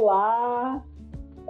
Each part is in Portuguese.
Olá,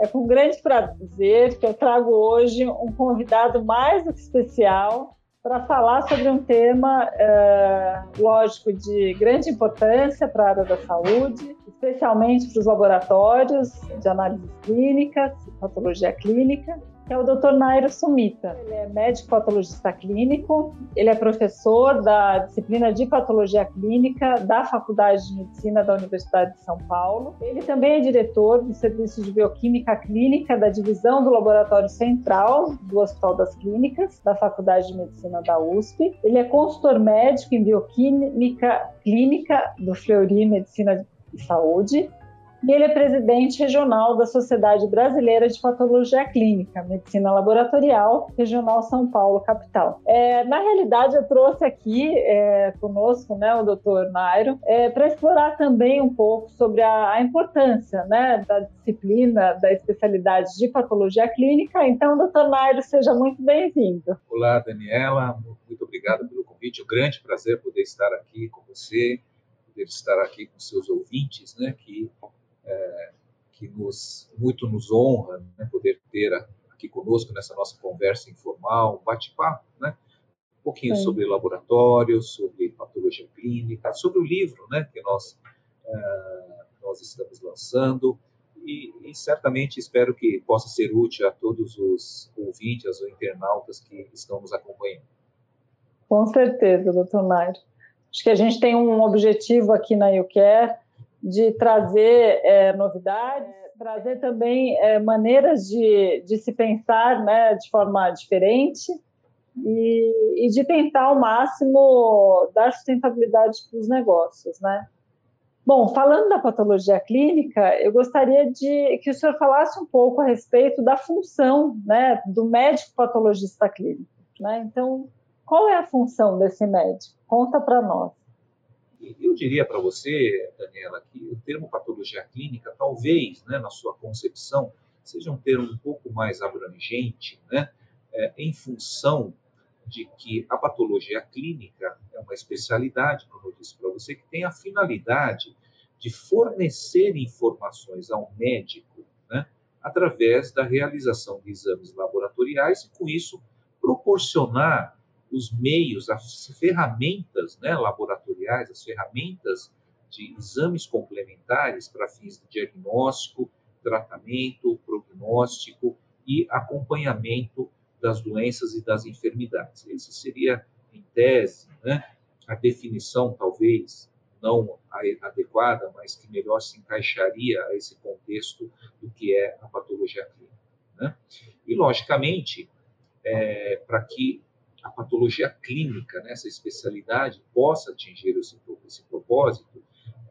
é com grande prazer que eu trago hoje um convidado mais especial para falar sobre um tema, é, lógico, de grande importância para a área da saúde, especialmente para os laboratórios de análises clínicas, patologia clínica, é o Dr. Nairo Sumita. Ele é médico patologista clínico, ele é professor da disciplina de patologia clínica da Faculdade de Medicina da Universidade de São Paulo. Ele também é diretor do Serviço de Bioquímica Clínica da Divisão do Laboratório Central do Hospital das Clínicas da Faculdade de Medicina da USP. Ele é consultor médico em Bioquímica Clínica do Fleury Medicina e Saúde e ele é presidente regional da Sociedade Brasileira de Patologia Clínica, Medicina Laboratorial, Regional São Paulo, capital. É, na realidade, eu trouxe aqui é, conosco né, o Dr. Nairo é, para explorar também um pouco sobre a, a, importância né, da disciplina, da especialidade de patologia clínica. Então, Dr. Nairo, seja muito bem-vindo. Olá, Daniela, muito obrigado pelo convite. É um grande prazer poder estar aqui com você, poder estar aqui com seus ouvintes, né, que é, que nos, muito nos honra né, poder ter aqui conosco nessa nossa conversa informal, um bate-papo, né? um pouquinho Sim. sobre laboratório, sobre patologia clínica, sobre o livro né, que nós, é, nós estamos lançando, e, e, certamente espero que possa ser útil a todos os ouvintes ou internautas que estão nos acompanhando. Com certeza, doutor Nair. Acho que a gente tem um objetivo aqui na YouCare, de trazer é, novidades, trazer também é, maneiras de, de se pensar né, de forma diferente e, e de tentar ao máximo dar sustentabilidade para os negócios, né? Bom, falando da patologia clínica, eu gostaria de que o senhor falasse um pouco a respeito da função né, do médico patologista clínico. Né? Então, qual é a função desse médico? Conta para nós. Eu diria para você, Daniela, que o termo patologia clínica, talvez, né, na sua concepção, seja um termo um pouco mais abrangente, né, é, em função de que a patologia clínica é uma especialidade, como eu disse para você, que tem a finalidade de fornecer informações ao médico né, através da realização de exames laboratoriais e, com isso, proporcionar os meios, as ferramentas né, laboratoriais, as ferramentas de exames complementares para fins de diagnóstico, tratamento, prognóstico e acompanhamento das doenças e das enfermidades. Esse seria, em tese, né, a definição, talvez, não adequada, mas que melhor se encaixaria a esse contexto do que é a patologia clínica. Né? E, logicamente, é, para que a patologia clínica, nessa né, especialidade, possa atingir esse, esse propósito,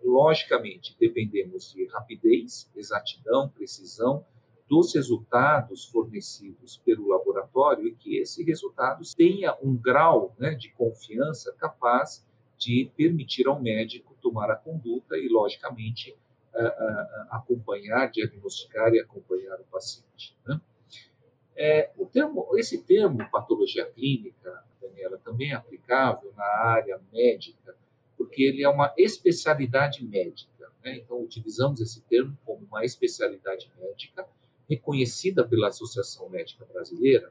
logicamente dependemos de rapidez, exatidão, precisão dos resultados fornecidos pelo laboratório e que esse resultado tenha um grau né, de confiança capaz de permitir ao médico tomar a conduta e, logicamente, acompanhar, diagnosticar e acompanhar o paciente. Né? É, termo, esse termo patologia clínica, Daniela, também é aplicável na área médica, porque ele é uma especialidade médica. Né? Então, utilizamos esse termo como uma especialidade médica reconhecida pela Associação Médica Brasileira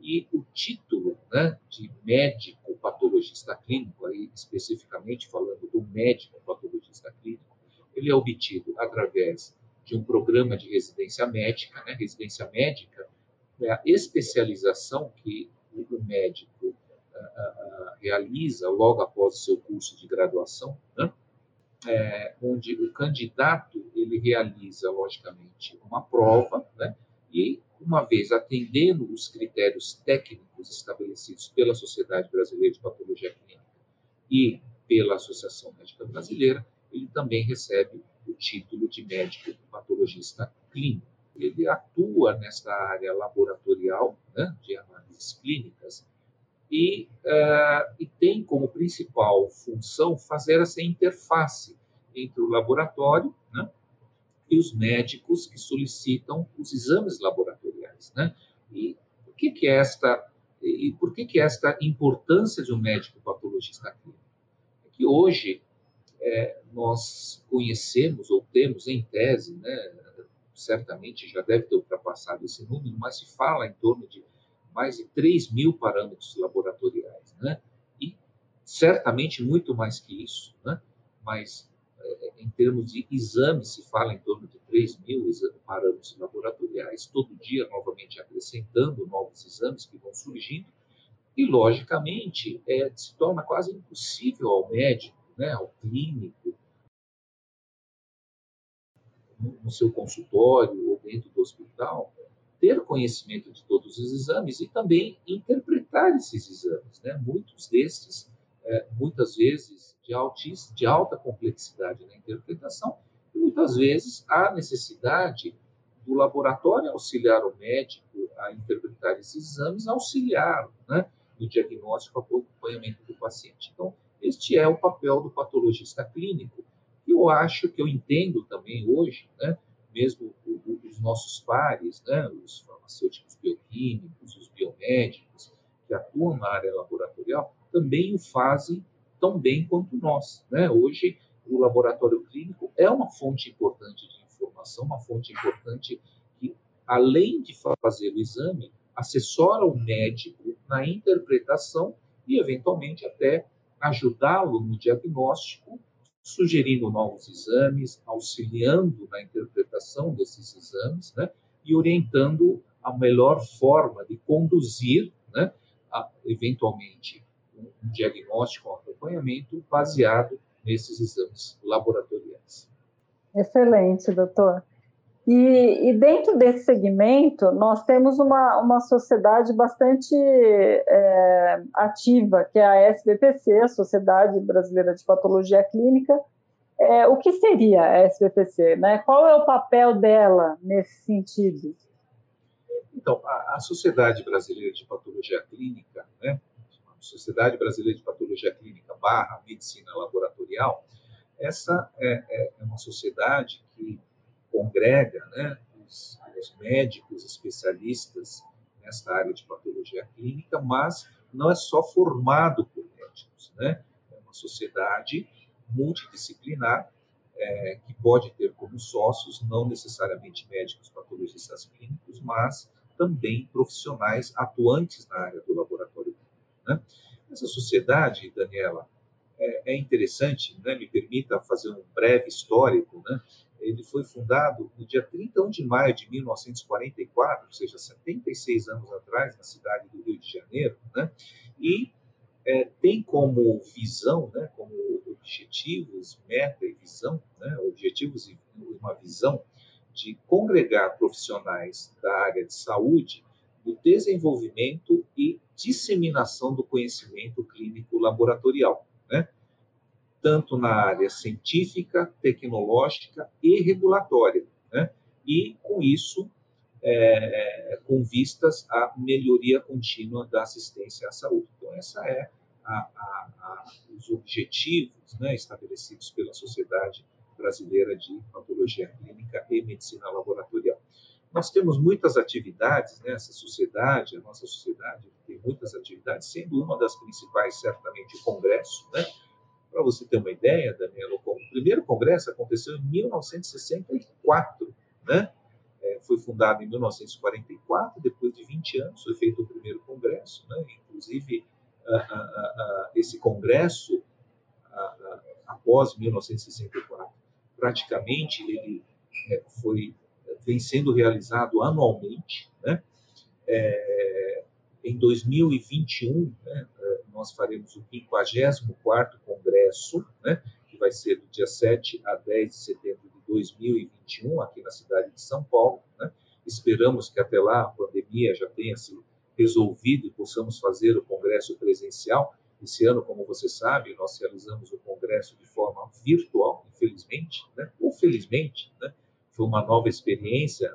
e o título né, de médico patologista clínico, aí especificamente falando do médico patologista clínico, ele é obtido através de um programa de residência médica. Né? Residência médica a especialização que o médico a, a, a, realiza logo após o seu curso de graduação, né? é, onde o candidato ele realiza logicamente uma prova, né? e uma vez atendendo os critérios técnicos estabelecidos pela Sociedade Brasileira de Patologia Clínica e pela Associação Médica Brasileira, ele também recebe o título de médico patologista clínico ele atua nessa área laboratorial né, de análises clínicas e, uh, e tem como principal função fazer essa interface entre o laboratório né, e os médicos que solicitam os exames laboratoriais. Né? E o que, que esta e por que, que esta importância de um médico patologista clínico? É que hoje é, nós conhecemos ou temos em tese né, certamente já deve ter ultrapassado esse número, mas se fala em torno de mais de 3 mil parâmetros laboratoriais, né? E certamente muito mais que isso, né? Mas é, em termos de exames, se fala em torno de 3 mil parâmetros laboratoriais, todo dia, novamente acrescentando novos exames que vão surgindo, e, logicamente, é, se torna quase impossível ao médico, né, ao clínico, no seu consultório ou dentro do hospital, ter conhecimento de todos os exames e também interpretar esses exames. Né? Muitos destes, é, muitas vezes, de, altis, de alta complexidade na interpretação, e muitas vezes há necessidade do laboratório auxiliar o médico a interpretar esses exames, auxiliar né, no diagnóstico, acompanhamento do paciente. Então, este é o papel do patologista clínico, eu acho que eu entendo também hoje, né, mesmo os nossos pares, né, os farmacêuticos bioquímicos, os biomédicos que atuam na área laboratorial, também o fazem tão bem quanto nós. Né? Hoje, o laboratório clínico é uma fonte importante de informação, uma fonte importante que, além de fazer o exame, assessora o médico na interpretação e, eventualmente, até ajudá-lo no diagnóstico sugerindo novos exames, auxiliando na interpretação desses exames, né, e orientando a melhor forma de conduzir, né, a, eventualmente, um, um diagnóstico, um acompanhamento baseado nesses exames laboratoriais. Excelente, doutor. E, e, dentro desse segmento, nós temos uma, uma sociedade bastante é, ativa, que é a SBPC, a Sociedade Brasileira de Patologia Clínica. É, o que seria a SBPC? Né? Qual é o papel dela nesse sentido? Então, a, a Sociedade Brasileira de Patologia Clínica, né? Sociedade Brasileira de Patologia Clínica barra Medicina Laboratorial, essa é, é, é uma sociedade que congrega né, os, os médicos especialistas nesta área de patologia clínica, mas não é só formado por médicos, né? É uma sociedade multidisciplinar é, que pode ter como sócios não necessariamente médicos patologistas clínicos, mas também profissionais atuantes na área do laboratório. Né? Essa sociedade, Daniela, é, é interessante, né? me permita fazer um breve histórico, né? Ele foi fundado no dia 31 de maio de 1944, ou seja, 76 anos atrás, na cidade do Rio de Janeiro, né? e é, tem como visão, né, como objetivos, meta e visão, né, objetivos e uma visão de congregar profissionais da área de saúde no desenvolvimento e disseminação do conhecimento clínico laboratorial. Né? tanto na área científica, tecnológica e regulatória. Né? E, com isso, é, com vistas à melhoria contínua da assistência à saúde. Então, essa é a, a, a, os objetivos né, estabelecidos pela Sociedade Brasileira de Patologia Clínica e Medicina Laboratorial. Nós temos muitas atividades nessa sociedade, a nossa sociedade tem muitas atividades, sendo uma das principais, certamente, o Congresso, né? Para você ter uma ideia, Daniela, o primeiro congresso aconteceu em 1964, né? É, foi fundado em 1944, depois de 20 anos foi feito o primeiro congresso, né? Inclusive, esse congresso, após 1964, praticamente ele é, foi vem sendo realizado anualmente, né? É, em 2021, né, nós faremos o 54º Congresso, né, que vai ser do dia 7 a 10 de setembro de 2021, aqui na cidade de São Paulo. Né. Esperamos que até lá a pandemia já tenha se resolvido e possamos fazer o congresso presencial. Esse ano, como você sabe, nós realizamos o congresso de forma virtual, infelizmente, né, ou felizmente, né, foi uma nova experiência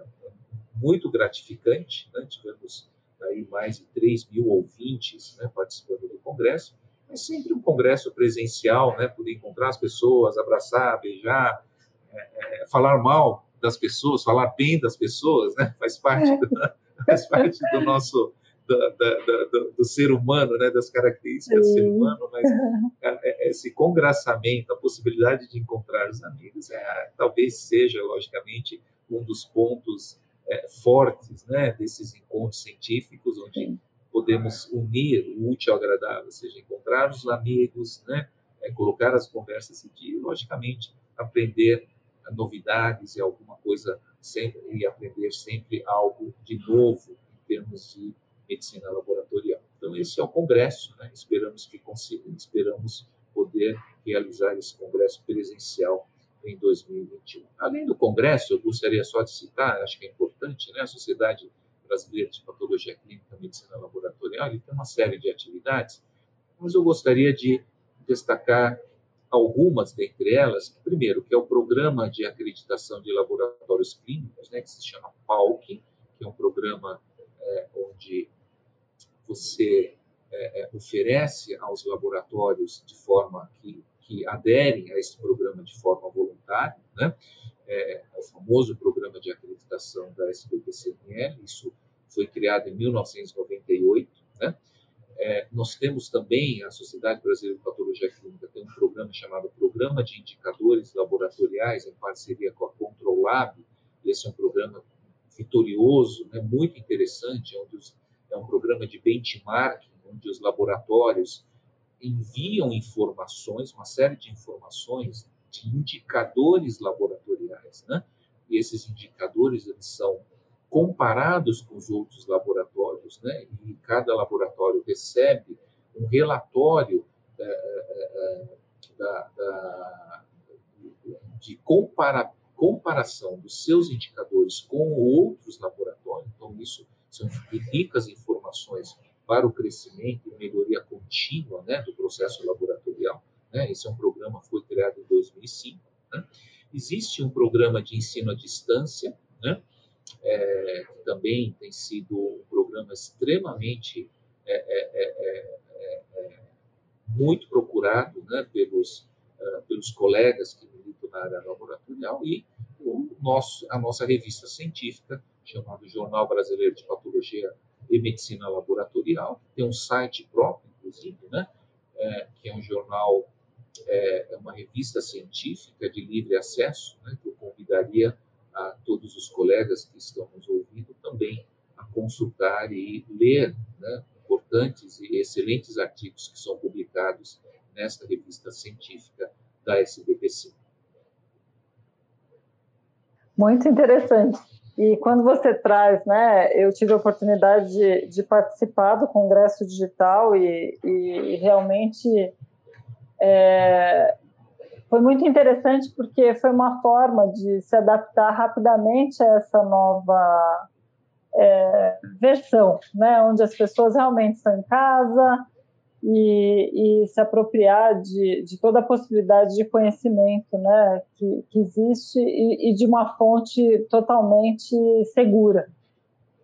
muito gratificante. Né, tivemos aí mais de 3 mil ouvintes né, participando do congresso, mas sempre um congresso presencial, né, poder encontrar as pessoas, abraçar, beijar, é, é, falar mal das pessoas, falar bem das pessoas, né, faz parte do, faz parte do nosso do, do, do, do, ser humano, né, das características do ser humano, mas é, é, esse congraçamento, a possibilidade de encontrar os amigos, é, talvez seja, logicamente, um dos pontos é, fortes né, desses encontros científicos, onde podemos unir o útil ao agradável, ou seja, encontrar os amigos, né, é, colocar as conversas em dia e, logicamente, aprender novidades e alguma coisa sempre, e aprender sempre algo de novo em termos de medicina laboratorial. Então, esse é o congresso, né? esperamos que consiga, esperamos poder realizar esse congresso presencial em 2021. Além do congresso, eu gostaria só de citar, acho que é importante, né? a Sociedade Brasileira de Patologia Clínica e Medicina Laboratorial, ele tem uma série de atividades, mas eu gostaria de destacar algumas dentre elas. Primeiro, que é o Programa de Acreditação de Laboratórios Clínicos, né, que se chama PALC, que é um programa é, onde você é, é, oferece aos laboratórios de forma que, que aderem a esse programa de forma voluntária, né? É, é o famoso programa de acreditação da SBPCNL, isso foi criado em 1998, né? É, nós temos também, a Sociedade Brasileira de Patologia Clínica tem um programa chamado Programa de Indicadores Laboratoriais, em parceria com a Controlab. Esse é um programa vitorioso, né, muito interessante, onde os, é um programa de benchmarking, onde os laboratórios enviam informações, uma série de informações de indicadores laboratoriais, né? E esses indicadores eles são comparados com os outros laboratórios, né? e cada laboratório recebe um relatório é, é, da, da, de compara, comparação dos seus indicadores com outros laboratórios. Então, isso são ricas informações para o crescimento e melhoria contínua né, do processo laboratorial. Né? Esse é um programa que foi criado em 2005. Né? Existe um programa de ensino à distância, né? é, que também tem sido um programa extremamente é, é, é, é muito procurado né, pelos, pelos colegas que militam na área laboratorial e o nosso, a nossa revista científica, chamada Jornal Brasileiro de Patologia e Medicina Laboratorial, tem um site próprio, inclusive, né, que é um jornal, é uma revista científica de livre acesso, né, que eu convidaria a todos os colegas que estão nos ouvindo também a consultar e ler né, importantes e excelentes artigos que são publicados nesta revista científica da SBPC. Muito interessante. E quando você traz, né, eu tive a oportunidade de, de participar do Congresso Digital e, e realmente é, foi muito interessante porque foi uma forma de se adaptar rapidamente a essa nova é, versão, né, onde as pessoas realmente estão em casa e, e se apropriar de, de, toda a possibilidade de conhecimento né, que, que existe e, e de uma fonte totalmente segura.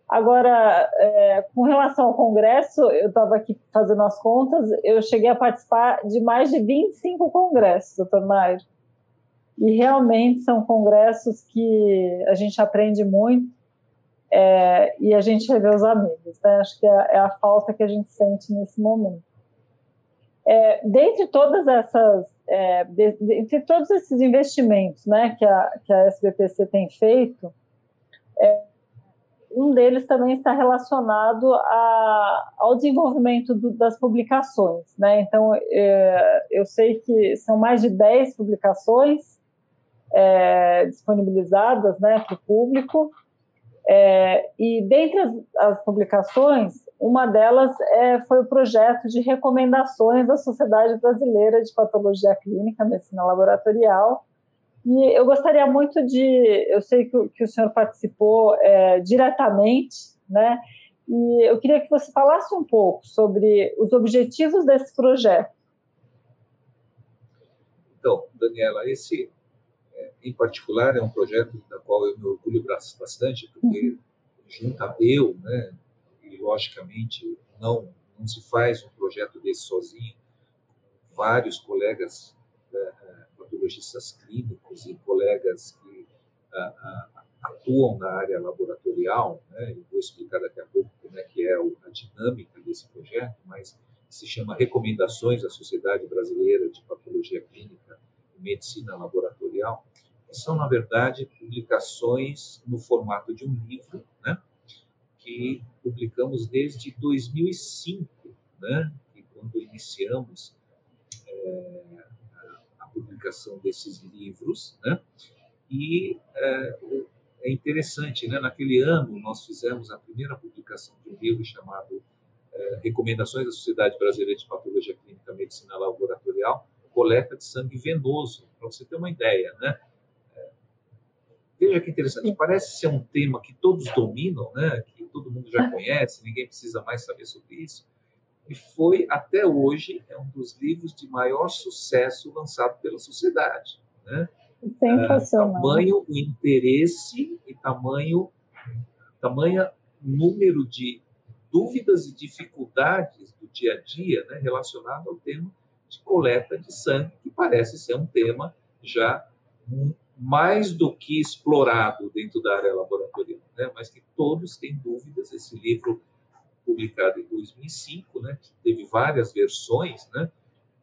Agora, é, com relação ao Congresso, eu estava aqui fazendo as contas, eu cheguei a participar de mais de 25 congressos, doutor Mário. E realmente são congressos que a gente aprende muito é, e a gente revê os amigos. Né? Acho que é, é, a falta que a gente sente nesse momento. É, dentre todas essas, é, de, de, todos esses investimentos né, que, a, que a SBPC tem feito, é, um deles também está relacionado a, ao desenvolvimento do, das publicações. Né? Então, é, eu sei que são mais de 10 publicações é, disponibilizadas né, para o público, é, e dentre as, as, publicações, uma delas é, foi o projeto de recomendações da Sociedade Brasileira de Patologia Clínica, Medicina Laboratorial, e eu gostaria muito de, eu sei que, que o senhor participou é, diretamente, né? E eu queria que você falasse um pouco sobre os objetivos desse projeto. Então, Daniela, esse é, em particular é um projeto da qual eu me orgulho bastante, porque uhum. junta eu, né? E logicamente não não se faz um projeto desse sozinho, vários colegas né, patologistas clínicos e colegas que ah, ah, atuam na área laboratorial, né? eu vou explicar daqui a pouco como é que é a dinâmica desse projeto, mas se chama Recomendações da Sociedade Brasileira de Patologia Clínica e Medicina Laboratorial. são, na verdade, publicações no formato de um livro, né? que publicamos desde 2005, né? E quando iniciamos a publicação desses livros, né? E é, é interessante, né? Naquele ano nós fizemos a primeira publicação de um livro chamado é, Recomendações da Sociedade Brasileira de Patologia Clínica Medicina Laboratorial, coleta de sangue venoso, para você ter uma ideia, né? É, veja que interessante, parece ser um tema que todos dominam, né? Que todo mundo já conhece, ninguém precisa mais saber sobre isso. E foi até hoje é um dos livros de maior sucesso lançado pela sociedade, né? Sensacional. É, tamanho o interesse e tamanho tamanha número de dúvidas e dificuldades do dia a dia né, relacionado ao tema de coleta de sangue, que parece ser um tema já mais do que explorado dentro da área laboratorial, né, mas que todos têm dúvidas. Esse livro, publicado em 2005, né, teve várias versões, né,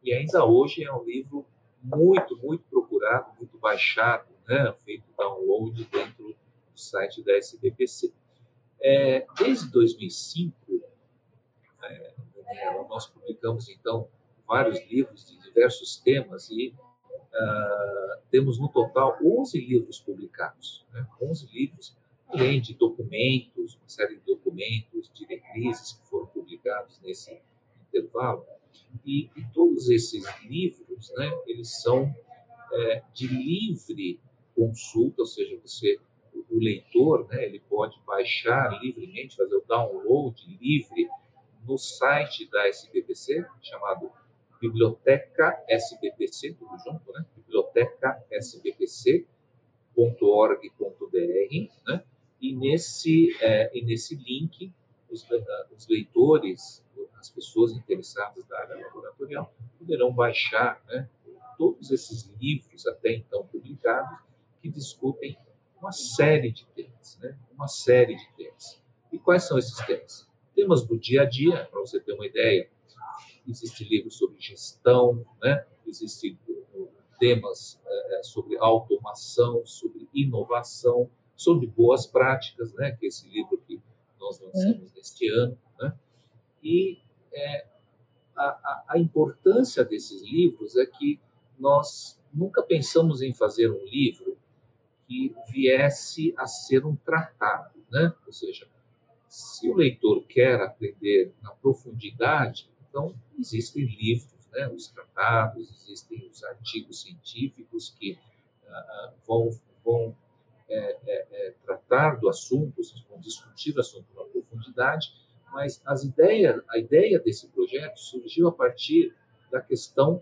e ainda hoje é um livro muito, muito procurado, muito baixado, né, feito download dentro do site da SBPC. É, desde 2005, é, nós publicamos, então, vários livros de diversos temas e uh, temos no total 11 livros publicados. Né? 11 livros, além de documentos, uma série de documentos, diretrizes que foram publicados nesse intervalo. E, e todos esses livros, né, eles são é, de livre consulta, ou seja, você o leitor, né, ele pode baixar livremente, fazer o download livre no site da SBPC, chamado Biblioteca SBPC, tudo junto, né? biblioteca sbpc.org.br, né? E nesse, é, e nesse link, os, os, leitores, as pessoas interessadas da área laboratorial, poderão baixar né, todos esses livros até então publicados que discutem uma série de temas, né? Uma série de temas. E quais são esses temas? Temas do dia a dia, para você ter uma ideia. Existe livro sobre gestão, né? Existem temas é, sobre automação, sobre inovação, sobre boas práticas, né? Que é esse livro que nós lançamos neste ano, né? E é, a, a importância desses livros é que nós nunca pensamos em fazer um livro que viesse a ser um tratado, né? Ou seja, se o leitor quer aprender na profundidade, então existem livros, né? Os tratados, existem os artigos científicos que uh, vão, vão é, é, é, tratar do assunto, vão discutir o assunto na profundidade, mas as ideias, a ideia desse projeto surgiu a partir da questão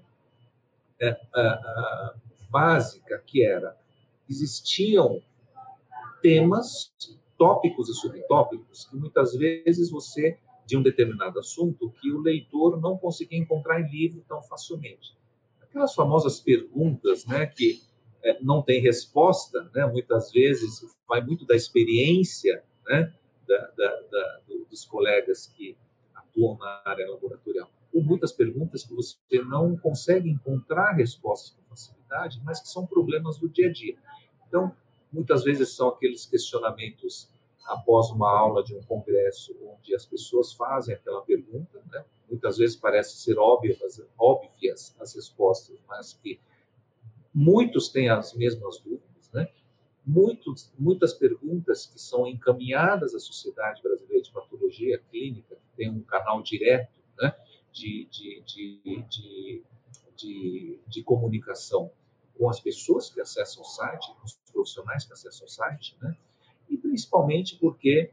é, básica que era existiam temas, tópicos e subtópicos que muitas vezes você de um determinado assunto que o leitor não conseguia encontrar em livro tão facilmente. Aquelas famosas perguntas, né, que é, não tem resposta, né, muitas vezes vai muito da experiência, né, da, da, da, dos colegas que atuam na área laboratorial, ou muitas perguntas que você não consegue encontrar respostas com facilidade, mas que são problemas do dia a dia. Então, muitas vezes são aqueles questionamentos após uma aula de um congresso, onde as pessoas fazem aquela pergunta, né? muitas vezes parece ser óbvias, óbvias as respostas, mas que muitos têm as mesmas dúvidas, né? Muitos, muitas perguntas que são encaminhadas à Sociedade Brasileira de Patologia Clínica, que tem um canal direto né? de, de, de, de, de, comunicação com as pessoas que acessam o site, com os profissionais que acessam o site, né? e principalmente porque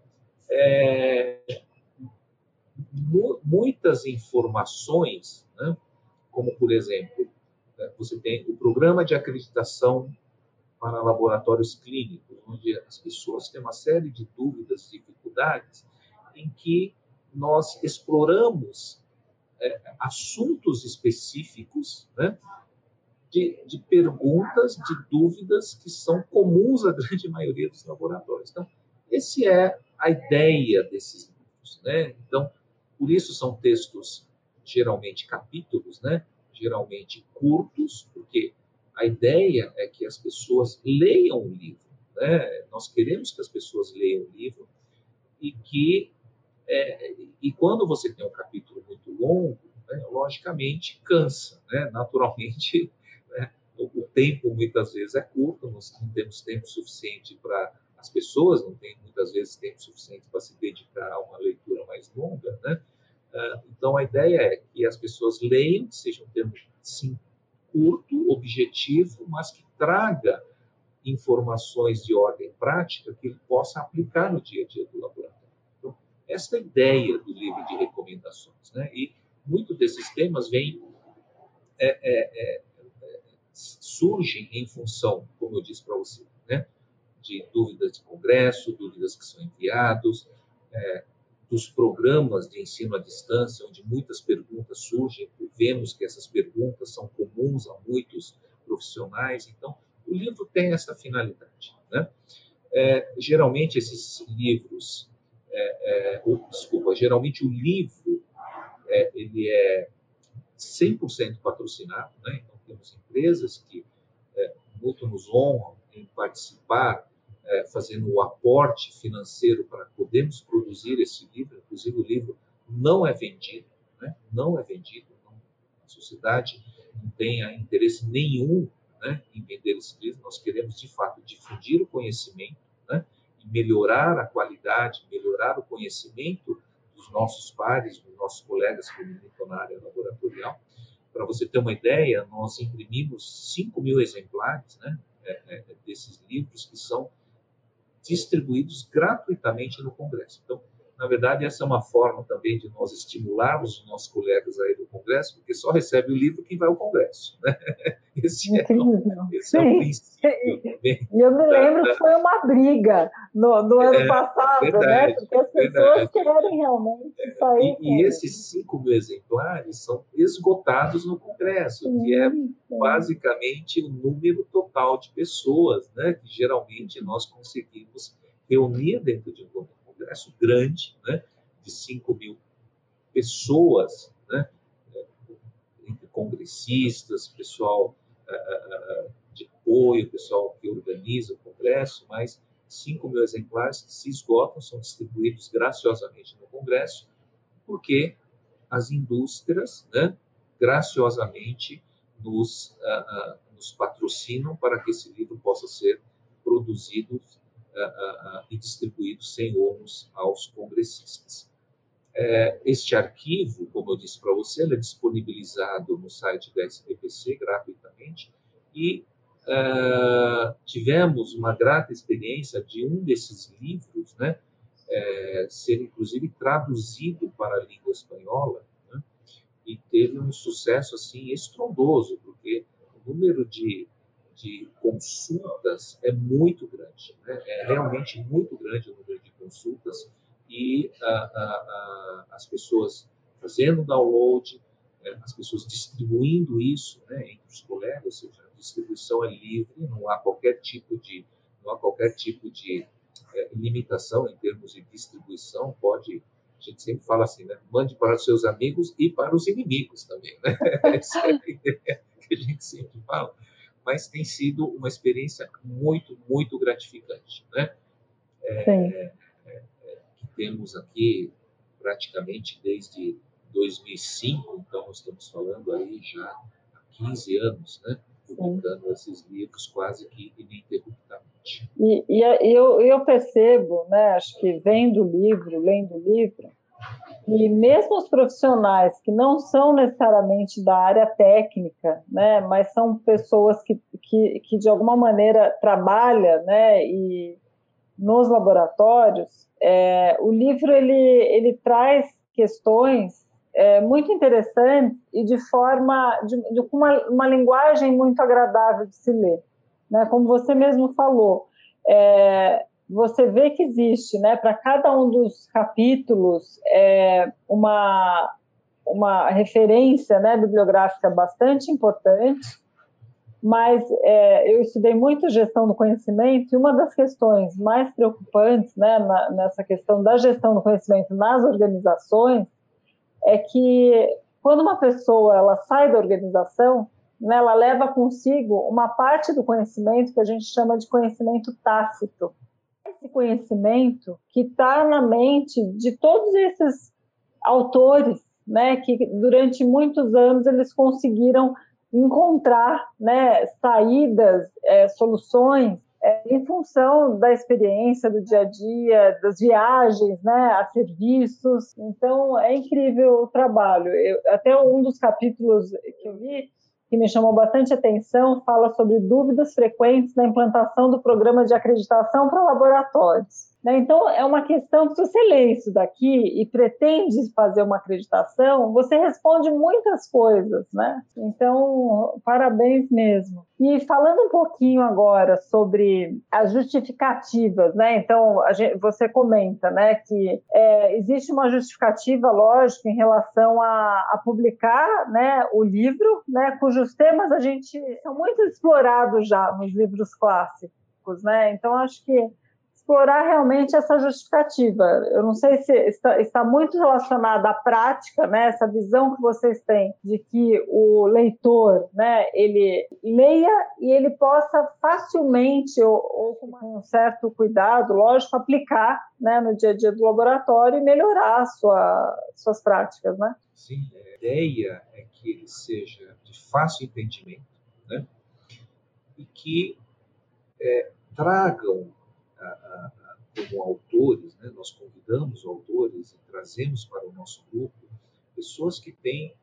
é, muitas informações, né? como por exemplo, você tem o programa de acreditação para laboratórios clínicos, onde as pessoas têm uma série de dúvidas, dificuldades, em que nós exploramos é, assuntos específicos, né? de, de perguntas, de dúvidas que são comuns à grande maioria dos laboratórios. Então, essa é a ideia desses livros. Né? Então, por isso são textos geralmente capítulos, né? Geralmente curtos, porque a ideia é que as pessoas leiam o livro. Né? Nós queremos que as pessoas leiam o livro e que é, e quando você tem um capítulo muito longo, né, logicamente cansa, né? naturalmente né, o, tempo muitas vezes é curto, nós não temos tempo suficiente para as pessoas não têm muitas vezes tempo suficiente para se dedicar a uma leitura mais longa, né? Ah, então a ideia é que as pessoas leiam, que seja um termo sim curto, objetivo, mas que traga informações de ordem prática que ele possa aplicar no dia a dia do laboratório. Então, esta é a ideia do livro de recomendações, né? E muito desses temas vêm é, é, é, surgem em função, como eu disse para você, né? De dúvidas de congresso, dúvidas que são enviados, é, dos programas de ensino à distância, onde muitas perguntas surgem, vemos que essas perguntas são comuns a muitos profissionais. Então, o livro tem essa finalidade. Né? É, geralmente, esses livros, é, é, o, desculpa, geralmente o livro é, ele é 100% patrocinado. Né? Então, temos empresas que é, muito nos honram em participar é, fazendo o aporte financeiro para podermos produzir esse livro. Inclusive, o livro não é vendido, né? não é vendido. Não, a sociedade não tem interesse nenhum né, em vender esse livro. Nós queremos, de fato, difundir o conhecimento né, e melhorar a qualidade, melhorar o conhecimento dos nossos pares, dos nossos colegas que militam na área laboratorial. Para você ter uma ideia, nós imprimimos 5 mil exemplares né, é, é, desses livros que são distribuídos gratuitamente no Congresso. Então, na verdade, essa é uma forma também de nós estimularmos os nossos colegas aí do Congresso, porque só recebe o livro quem vai ao Congresso. Né? Esse, é, esse é o princípio também. Eu me lembro que foi uma briga no, no ano é, passado, né? verdade, né? Porque as pessoas verdade. querem realmente sair. E, e esses 5 mil exemplares são esgotados no Congresso, sim, que é sim. basicamente o número total de pessoas né? que geralmente nós conseguimos reunir dentro de um congresso congresso grande, né, de 5 mil pessoas, né, entre congressistas, pessoal uh, de apoio, pessoal que organiza o congresso, mas 5 mil exemplares que se esgotam, são distribuídos graciosamente no congresso, porque as indústrias, né, graciosamente, nos, uh, nos patrocinam para que esse livro possa ser produzido e distribuído sem ônus aos congressistas. É, este arquivo, como eu disse para você, é disponibilizado no site da SPPC gratuitamente e uh, tivemos uma grata experiência de um desses livros né, é, ser inclusive traduzido para a língua espanhola né, e teve um sucesso assim estrondoso, porque o número de de consultas é muito grande, né? é realmente muito grande o número de consultas e a, a, a, as pessoas fazendo download, é, as pessoas distribuindo isso né, entre os colegas, ou seja, a distribuição é livre, não há qualquer tipo de não há qualquer tipo de é, limitação em termos de distribuição, pode a gente sempre fala assim, né? Mande para os seus amigos e para os inimigos também, né? Essa é a ideia que a gente sempre fala mas tem sido uma experiência muito, muito gratificante, né? É, é, é, que temos aqui praticamente desde 2005, então nós estamos falando aí já há 15 anos, né? Publicando Sim. esses livros quase que ininterruptamente. E, e eu, eu percebo, né? Acho que vendo o livro, lendo o livro, e mesmo os profissionais que não são necessariamente da área técnica, né, mas são pessoas que, que, que de alguma maneira trabalham né, e nos laboratórios, é, o livro ele, ele traz questões é, muito interessantes e de forma de, de uma, uma linguagem muito agradável de se ler, né? Como você mesmo falou, é, você vê que existe, né, para cada um dos capítulos, é, uma, uma referência né, bibliográfica bastante importante, mas é, eu estudei muito gestão do conhecimento e uma das questões mais preocupantes né, na, nessa questão da gestão do conhecimento nas organizações é que quando uma pessoa ela sai da organização, né, ela leva consigo uma parte do conhecimento que a gente chama de conhecimento tácito. Esse conhecimento que está na mente de todos esses autores, né, que durante muitos anos eles conseguiram encontrar né, saídas, é, soluções é, em função da experiência do dia a dia, das viagens, né, a serviços. Então é incrível o trabalho. Eu, até um dos capítulos que eu vi que me chamou bastante atenção fala sobre dúvidas frequentes na implantação do programa de acreditação para laboratórios. Né? Então, é uma questão que, se você lê isso daqui e pretende fazer uma acreditação, você responde muitas coisas, né? Então, parabéns mesmo. E falando um pouquinho agora sobre as justificativas, né? Então, gente, você comenta, né, que é, existe uma justificativa, lógico, em relação a, a, publicar, né, o livro, né, cujos temas a gente são muito explorados já nos livros clássicos, né? Então, acho que explorar realmente essa justificativa. Eu não sei se está, está, muito relacionada à prática, né? Essa visão que vocês têm de que o leitor, né? Ele leia e ele possa facilmente ou, ou com um certo cuidado, lógico, aplicar, né? No dia a dia do laboratório e melhorar sua, suas práticas, né? Sim, a ideia é que ele seja de fácil entendimento, né? E que é, tragam como autores, né, nós convidamos autores e trazemos para o nosso grupo pessoas que têm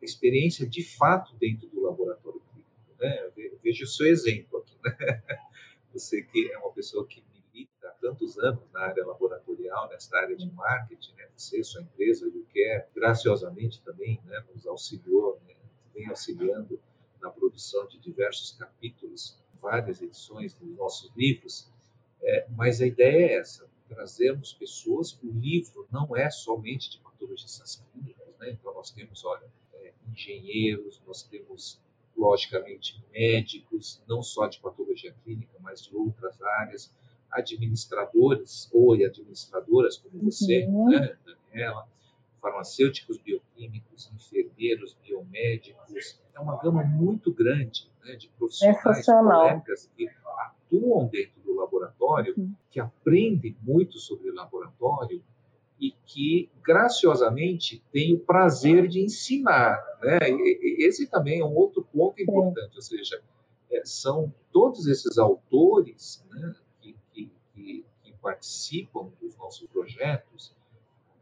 experiência de fato dentro do laboratório clínico. Né? Veja o seu exemplo aqui. Né? Você que é uma pessoa que milita há tantos anos na área laboratorial, nessa área de marketing, né? você, sua empresa, o que graciosamente também né, nos auxiliou, né? vem auxiliando na produção de diversos capítulos, várias edições dos nossos livros. É, mas a ideia é essa: trazermos pessoas. O livro não é somente de patologistas clínicas, né? então nós temos, olha, é, engenheiros, nós temos logicamente médicos, não só de patologia clínica, mas de outras áreas, administradores ou administradoras como você, uhum. né, Daniela, farmacêuticos bioquímicos, enfermeiros, biomédicos. É uma gama muito grande né, de profissionais, colegas que atuam dentro laboratório, uhum. que aprendem muito sobre o laboratório e que, graciosamente, têm o prazer de ensinar. Né? Esse também é um outro ponto importante, ou seja, é, são todos esses autores né, que, que, que, participam dos nossos projetos,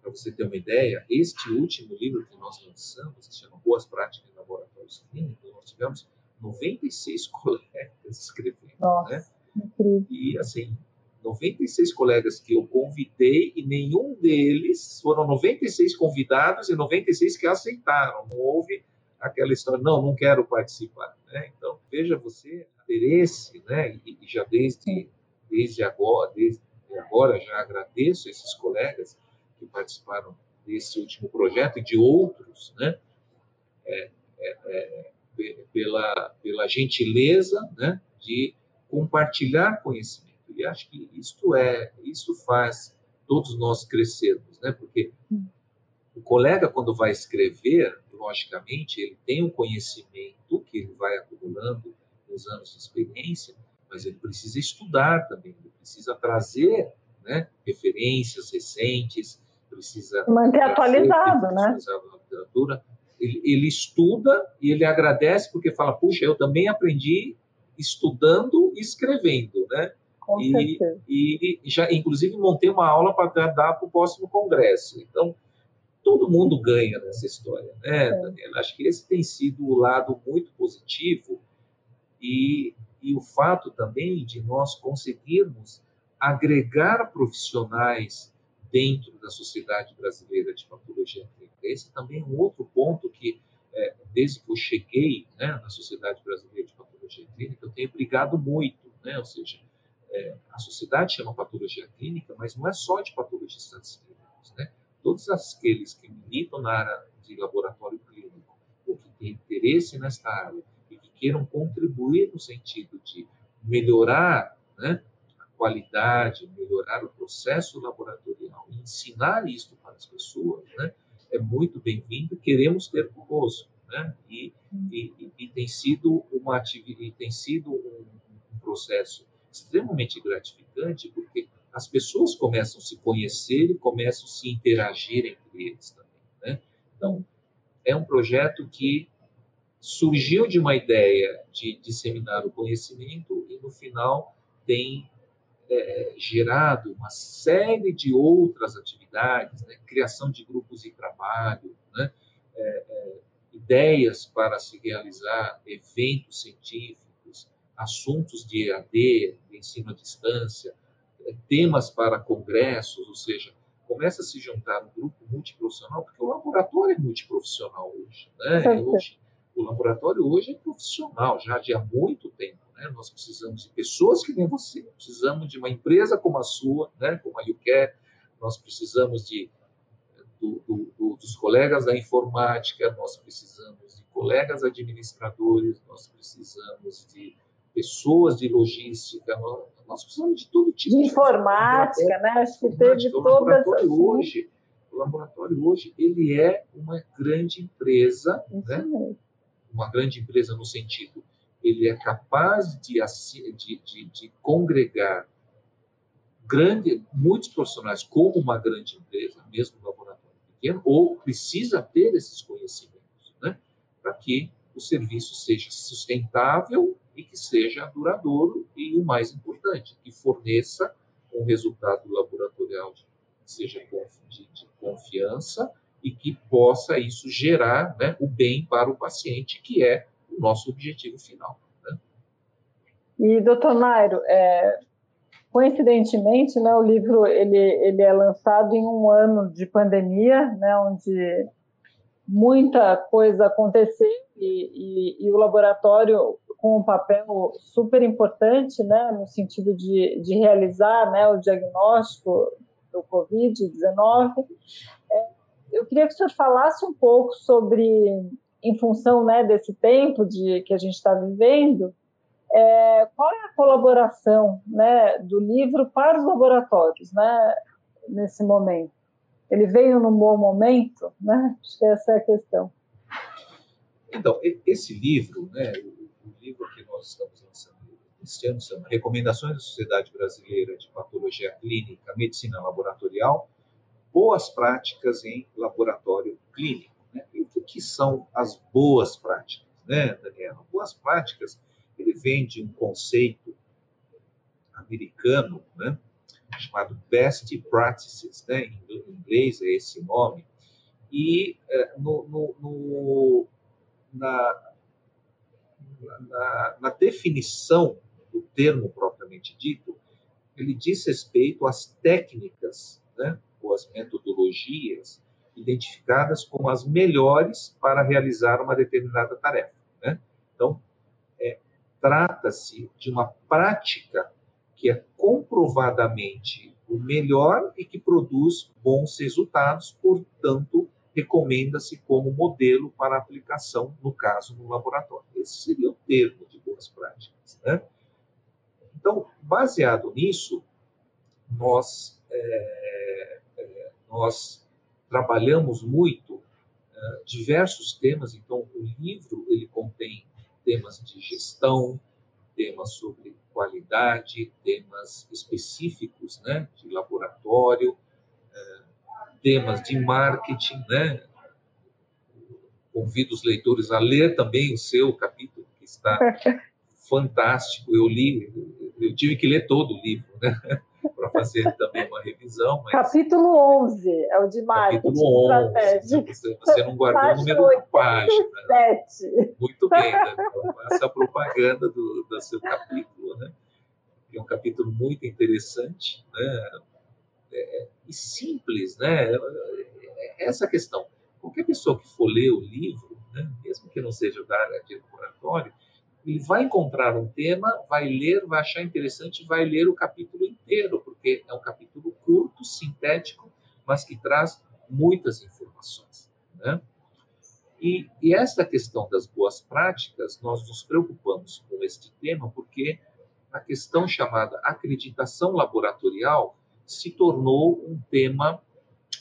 para você ter uma ideia, este último livro que nós lançamos, que se chama Boas Práticas em Laboratórios Clínicos, nós tivemos 96 colegas escrevendo. Né? Incrível. E, assim, 96 colegas que eu convidei e nenhum deles, foram 96 convidados e 96 que aceitaram. Não houve aquela história, não, não quero participar. Né? Então, veja você, interesse, né? e, e já desde, desde agora, desde agora já agradeço esses colegas que participaram desse último projeto e de outros, né? É, é, é, pela, pela gentileza né? de compartilhar conhecimento. E acho que isto é, isso faz todos nós crescermos, né? Porque o colega quando vai escrever, logicamente, ele tem um conhecimento que ele vai acumulando nos anos de experiência, mas ele precisa estudar também, ele precisa trazer, né, referências recentes, precisa manter atualizado, né? Ele, ele estuda e ele agradece porque fala, puxa, eu também aprendi estudando e escrevendo, né? Com e, certeza. e já, inclusive, montei uma aula para dar para o próximo congresso. Então, todo mundo ganha nessa história, né, é. Daniela? Acho que esse tem sido o lado muito positivo e, e o fato também de nós conseguirmos agregar profissionais dentro da Sociedade Brasileira de Patologia Clínica. Esse também é um outro ponto que, é, desde que eu cheguei né, na Sociedade Brasileira de Patologia Clínica, eu tenho brigado muito, né? ou seja, é, a sociedade chama patologia clínica, mas não é só de patologistas clínicos. Né? Todos aqueles que militam na área de laboratório clínico ou que têm interesse nesta área e que queiram contribuir no sentido de melhorar né, a qualidade, melhorar o processo laboratorial ensinar isso para as pessoas, né, é muito bem-vindo e queremos ter conosco. né? E, e, e tem sido uma atividade, tem sido um, um processo extremamente gratificante porque as pessoas começam a se conhecer e começam a se interagir entre eles também. Né? Então, é um projeto que surgiu de uma ideia de disseminar o conhecimento e, no final, tem é, gerado uma série de outras atividades, né? criação de grupos de trabalho, né? é, é, ideias para se realizar eventos científicos, assuntos de EAD, de ensino à distância, é, temas para congressos, ou seja, começa a se juntar um grupo multiprofissional, porque o laboratório é multiprofissional hoje. Né? hoje o laboratório hoje é profissional, já de há muito tempo. Né? Nós precisamos de pessoas que nem você, precisamos de uma empresa como a sua, né? como a YouCare, nós precisamos de, do, do, dos colegas da informática, nós precisamos de colegas administradores, nós precisamos de pessoas de logística, nós, nós precisamos de todo tipo de, de informática, né? Acho que teve todas. O laboratório assim. hoje, o laboratório hoje ele é uma grande empresa, Isso né? Uma grande empresa no sentido ele é capaz de, de, de, de congregar grande, muitos profissionais como uma grande empresa, mesmo um laboratório pequeno, ou precisa ter esses conhecimentos, né, para que o serviço seja sustentável e que seja duradouro e o mais importante, que forneça um resultado laboratorial que seja de, de confiança e que possa isso gerar né, o bem para o paciente, que é o nosso objetivo final. Né? E, doutor Nairo, é, coincidentemente, né, o livro ele, ele é lançado em um ano de pandemia, né, onde muita coisa aconteceu e, e, e o laboratório com um papel super importante, né, no sentido de, de realizar né, o diagnóstico do Covid-19. É, eu queria que o senhor falasse um pouco sobre em função né, desse tempo de, que a gente está vivendo, é, qual é a colaboração né, do livro para os laboratórios né, nesse momento? Ele veio num bom momento? Né? Acho que essa é a questão. Então, esse livro, né, o livro que nós estamos lançando este ano, chama Recomendações da Sociedade Brasileira de Patologia Clínica, Medicina Laboratorial, Boas Práticas em Laboratório Clínico. Né? E o que, que, são as boas práticas, né, Daniela? Boas práticas, ele vem de um conceito americano, né, chamado Best Practices, né? em inglês é esse nome, e é, no, no, no, na, na, na definição do termo propriamente dito, ele diz respeito às técnicas, né, ou às metodologias identificadas como as melhores para realizar uma determinada tarefa. Né? Então, é, trata-se de uma prática que é comprovadamente o melhor e que produz bons resultados, portanto, recomenda-se como modelo para aplicação, no caso, no laboratório. Esse seria o termo de boas práticas. Né? Então, baseado nisso, nós, é, é, nós trabalhamos muito uh, diversos temas. Então, o livro ele contém temas de gestão, temas sobre qualidade, temas específicos, né, de laboratório, uh, temas de marketing, né. Convido os leitores a ler também o seu capítulo que está fantástico. Eu li, eu tive que ler todo o livro, né? Para fazer também uma revisão. Mas... Capítulo 11 é o de marketing Capítulo 11, estratégico. Você, você não guardou o número da página. Muito bem, né? Então, faça a propaganda do, do seu capítulo, né? É um capítulo muito interessante, né? É, e simples, né? Essa questão. Qualquer pessoa que for ler o livro, né? mesmo que não seja da área de laboratório, ele vai encontrar um tema, vai ler, vai achar interessante, vai ler o capítulo inteiro, porque é um capítulo curto, sintético, mas que traz muitas informações. Né? E, e esta questão das boas práticas, nós nos preocupamos com este tema porque a questão chamada acreditação laboratorial se tornou um tema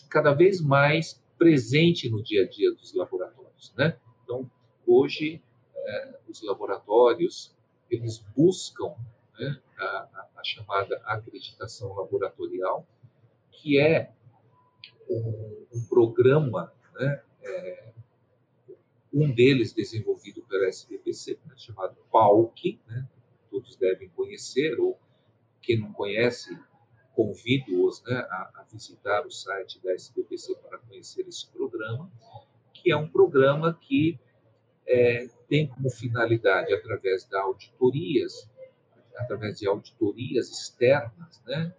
cada vez mais presente no dia a dia dos laboratórios. Né? Então, hoje é, os laboratórios eles buscam né, a, a, chamada acreditação laboratorial, que é um, um programa, né, é, um deles desenvolvido pela SBPC, né, chamado PALC, né, todos devem conhecer, ou quem não conhece, convido-os né, a, a, visitar o site da SBPC para conhecer esse programa, que é um programa que é, tem como finalidade, através de auditorias, através de auditorias externas, né,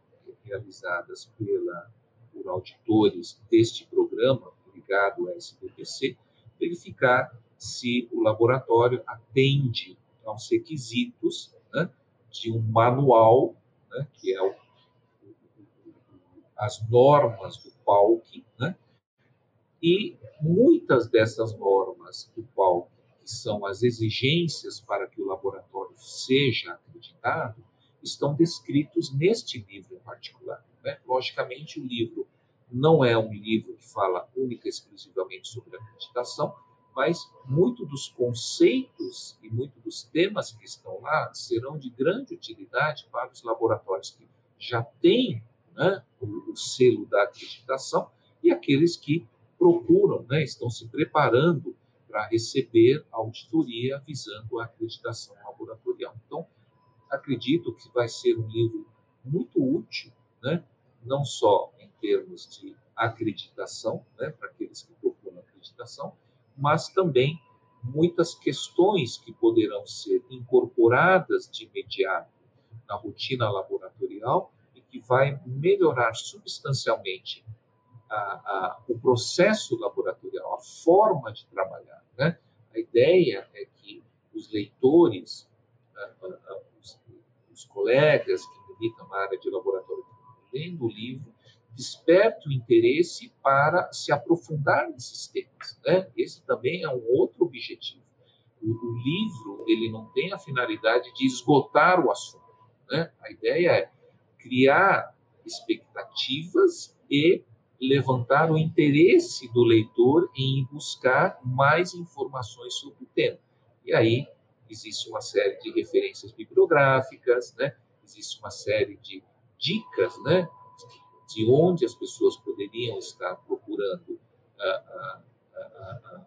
realizadas pela, por auditores deste programa ligado à SBPC, verificar se o laboratório atende aos requisitos né, de um manual, né, que é o, as normas do PALC, né, e muitas dessas normas do PALC, que são as exigências para que o laboratório seja acreditado, estão descritos neste livro em particular. Né? Logicamente, o livro não é um livro que fala única e exclusivamente sobre acreditação, mas muito dos conceitos e muito dos temas que estão lá serão de grande utilidade para os laboratórios que já têm né, o, o, selo da acreditação e aqueles que procuram, né, estão se preparando para receber a auditoria visando a acreditação laboratorial. Então, acredito que vai ser um livro muito útil, né, não só em termos de acreditação, né, para aqueles que procuram acreditação, mas também muitas questões que poderão ser incorporadas de imediato na rotina laboratorial e que vai melhorar substancialmente a, a, o processo laboratorial, a forma de trabalhar. Né? A ideia é que os leitores, os, os colegas que militam na área de laboratório, lendo o livro, desperta o interesse para se aprofundar nesses temas. Né? Esse também é um outro objetivo. O, o, livro ele não tem a finalidade de esgotar o assunto. Né? A ideia é criar expectativas e levantar o interesse do leitor em buscar mais informações sobre o tema. E aí existe uma série de referências bibliográficas, né? existe uma série de dicas, né? de onde as pessoas poderiam estar procurando ah, ah, ah,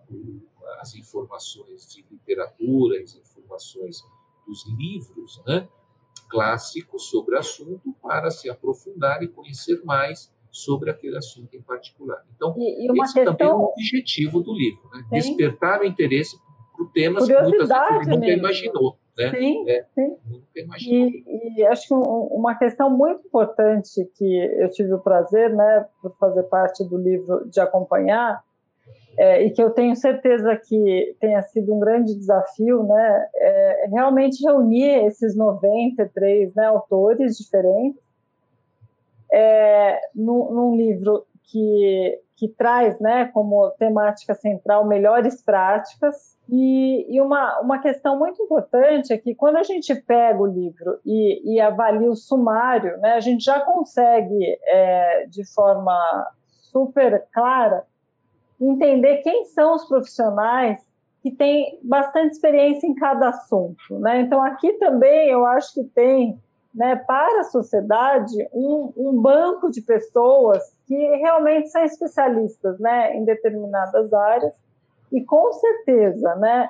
as informações de literatura, as informações dos livros né, clássicos sobre o assunto para se aprofundar e conhecer mais sobre aquele assunto em particular. Então, e, e esse também é o objetivo do livro, né? despertar o interesse por temas que muitas vezes nunca mesmo. imaginou. Né? Sim, é, sim. E, e, acho que uma questão muito importante que eu tive o prazer, né, por fazer parte do livro, de acompanhar, é, e que eu tenho certeza que tenha sido um grande desafio, né, é realmente reunir esses 93 né, autores diferentes é, num, num livro que, que traz né, como temática central melhores práticas e, e, uma, uma questão muito importante é que quando a gente pega o livro e, e avalia o sumário, né, a gente já consegue, é, de forma super clara, entender quem são os profissionais que têm bastante experiência em cada assunto. Né? Então, aqui também eu acho que tem, né, para a sociedade, um, um banco de pessoas que realmente são especialistas né, em determinadas áreas e com certeza, né,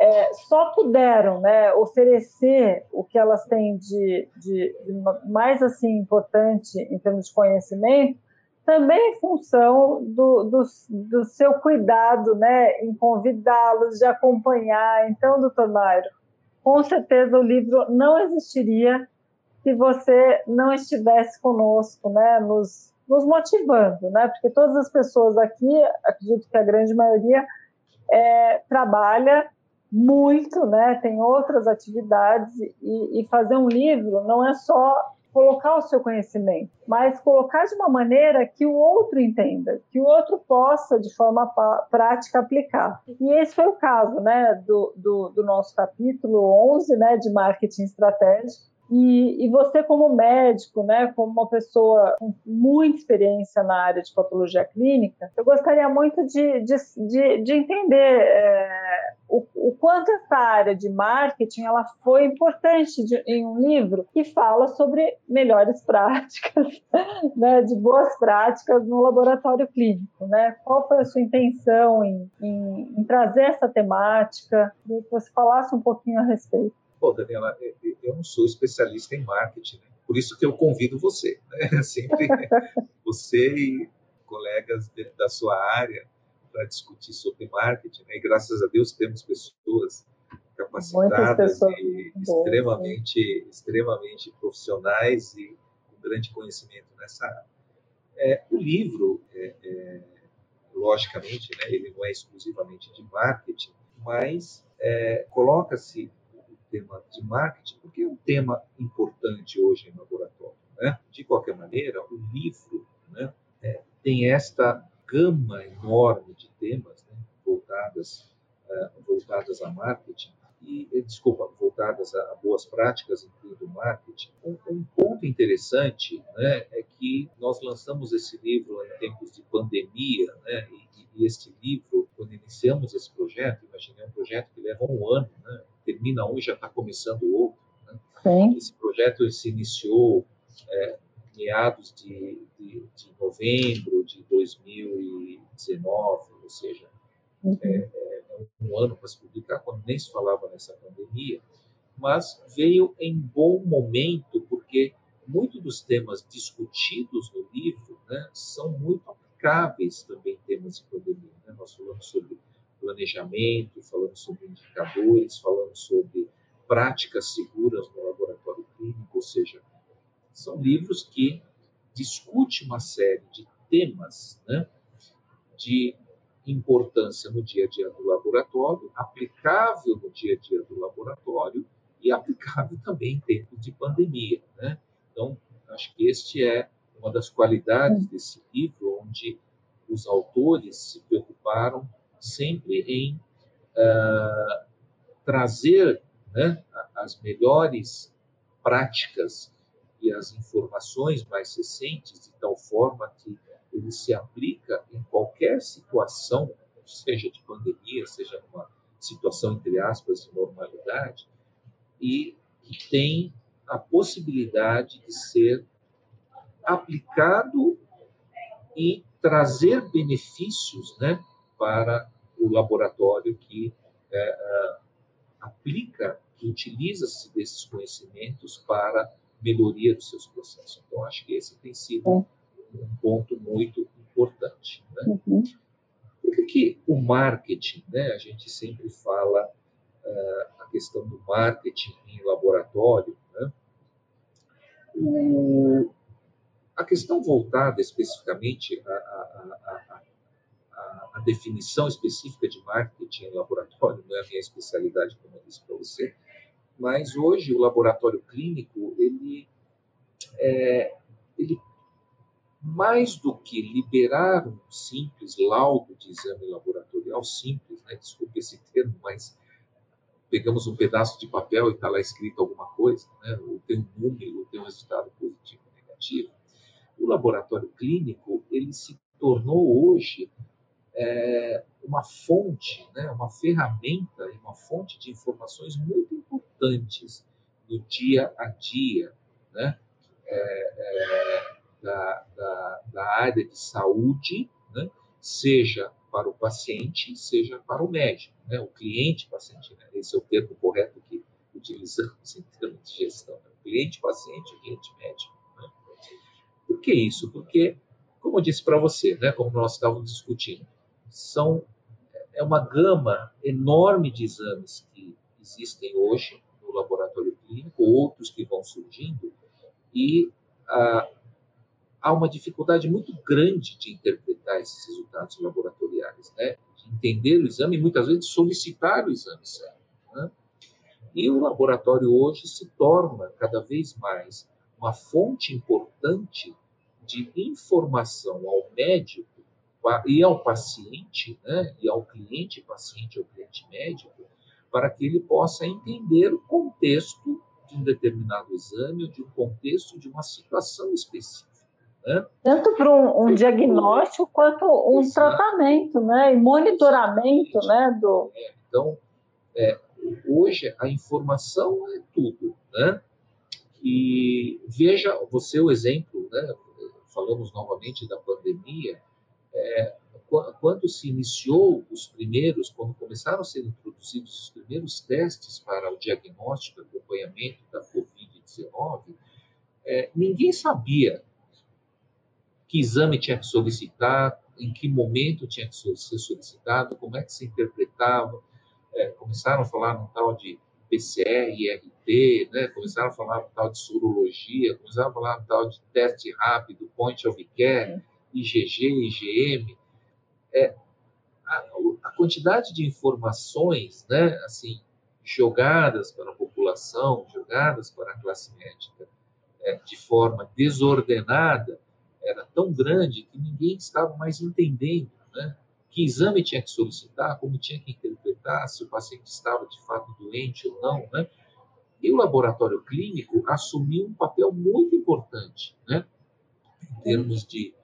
é, só puderam né, oferecer o que elas têm de, de, de, mais assim importante em termos de conhecimento, também em função do, do, do seu cuidado né, em convidá-los, de acompanhar. Então, doutor Mário, com certeza o livro não existiria se você não estivesse conosco, né, nos, nos motivando, né, porque todas as pessoas aqui, acredito que a grande maioria, é, trabalha muito, né? Tem outras atividades e, e fazer um livro não é só colocar o seu conhecimento, mas colocar de uma maneira que o outro entenda, que o outro possa, de forma prática, aplicar. E esse foi o caso né, do, do, do nosso capítulo 11, né, de marketing estratégico, E, e, você, como médico, né, como uma pessoa com muita experiência na área de patologia clínica, eu gostaria muito de, de, de, de entender é, o, o, quanto essa área de marketing ela foi importante de, em um livro que fala sobre melhores práticas, né, de boas práticas no laboratório clínico. Né? Qual foi a sua intenção em, em, em trazer essa temática? Que você falasse um pouquinho a respeito. Pô, Daniela, eu não sou especialista em marketing, né? por isso que eu convido você, né? Sempre você e colegas da sua área para discutir sobre marketing. Né? E graças a Deus temos pessoas capacitadas pessoas e extremamente, extremamente profissionais e com grande conhecimento nessa área. É, o livro, é, é, logicamente, né, ele não é exclusivamente de marketing, mas é, coloca-se tema de marketing, porque é um tema importante hoje em laboratório. Né? De qualquer maneira, o livro né, é, tem esta gama enorme de temas né, voltadas, uh, voltadas a marketing, e, desculpa, voltadas a, boas práticas, incluindo marketing. Um, um, ponto interessante né, é que nós lançamos esse livro em tempos de pandemia, né, e, e este livro, quando iniciamos esse projeto, imaginei um projeto que leva um ano, né, termina um e já está começando o outro. Né? Esse projeto se iniciou é, meados de, de, de, novembro de 2019, ou seja, uhum. é, é, um ano para se publicar, quando nem se falava nessa pandemia, mas veio em bom momento, porque muitos dos temas discutidos no livro né, são muito aplicáveis também em temas de pandemia. Né? Nós falamos sobre planejamento, falando sobre indicadores, falando sobre práticas seguras no laboratório clínico, ou seja, são livros que discutem uma série de temas né, de importância no dia a dia do laboratório, aplicável no dia a dia do laboratório e aplicável também em tempos de pandemia. Né? Então, acho que este é uma das qualidades desse livro, onde os autores se preocuparam sempre em uh, trazer né, as melhores práticas e as informações mais recentes de tal forma que ele se aplica em qualquer situação, seja de pandemia, seja numa situação entre aspas de normalidade, e que tem a possibilidade de ser aplicado e trazer benefícios, né, para o laboratório que é, é, aplica, que utiliza-se desses conhecimentos para melhoria dos seus processos. Então, acho que esse tem sido um ponto muito importante. Né? Uhum. Por que, que, o marketing, né, a gente sempre fala uh, a questão do marketing em laboratório, né? o, a questão voltada especificamente a, a, a, a, definição específica de marketing em laboratório não é a minha especialidade, como eu disse para você, mas hoje o laboratório clínico, ele, é, ele mais do que liberar um simples laudo de exame laboratorial, simples, né? desculpe esse termo, mas pegamos um pedaço de papel e está lá escrito alguma coisa, né? ou tem um número, ou tem um resultado positivo ou negativo. O laboratório clínico, ele se tornou hoje é, uma fonte, né, uma ferramenta e uma fonte de informações muito importantes no dia a dia né, é, é, da, da, da, área de saúde, né, seja para o paciente, seja para o médico, né, o cliente-paciente. Né, esse é o termo correto que utilizamos em termos de gestão. Né, cliente-paciente cliente-médico. Né. Por que isso? Porque, como eu disse para você, né, como nós estávamos discutindo, são é uma gama enorme de exames que existem hoje no laboratório clínico, outros que vão surgindo, e ah, há uma dificuldade muito grande de interpretar esses resultados laboratoriais, né? de entender o exame e muitas vezes solicitar o exame certo. Né? E o laboratório hoje se torna cada vez mais uma fonte importante de informação ao médico e ao paciente, né, e ao cliente paciente, ao cliente médico, para que ele possa entender o contexto de um determinado exame ou de um contexto, de uma situação específica. Né? Tanto para um, um diagnóstico quanto um Exato. tratamento, né? E monitoramento, né? Do... É, então, é, hoje a informação é tudo, né? E veja, você o exemplo, né? Falamos novamente da pandemia. É, quando se iniciou os primeiros, quando começaram a ser introduzidos os primeiros testes para o diagnóstico e acompanhamento da Covid-19, é, ninguém sabia que exame tinha que solicitar, em que momento tinha que ser solicitado, como é que se interpretava. É, começaram a falar no tal de PCR, IRT, né? começaram a falar no tal de sorologia, começaram a falar no tal de teste rápido, point of care, IgG, IgM. É, a, a, quantidade de informações, né, assim, jogadas para a população, jogadas para a classe médica, é, de forma desordenada, era tão grande que ninguém estava mais entendendo né? que exame tinha que solicitar, como tinha que interpretar, se o paciente estava de fato doente ou não. Né? E o laboratório clínico assumiu um papel muito importante né? em termos de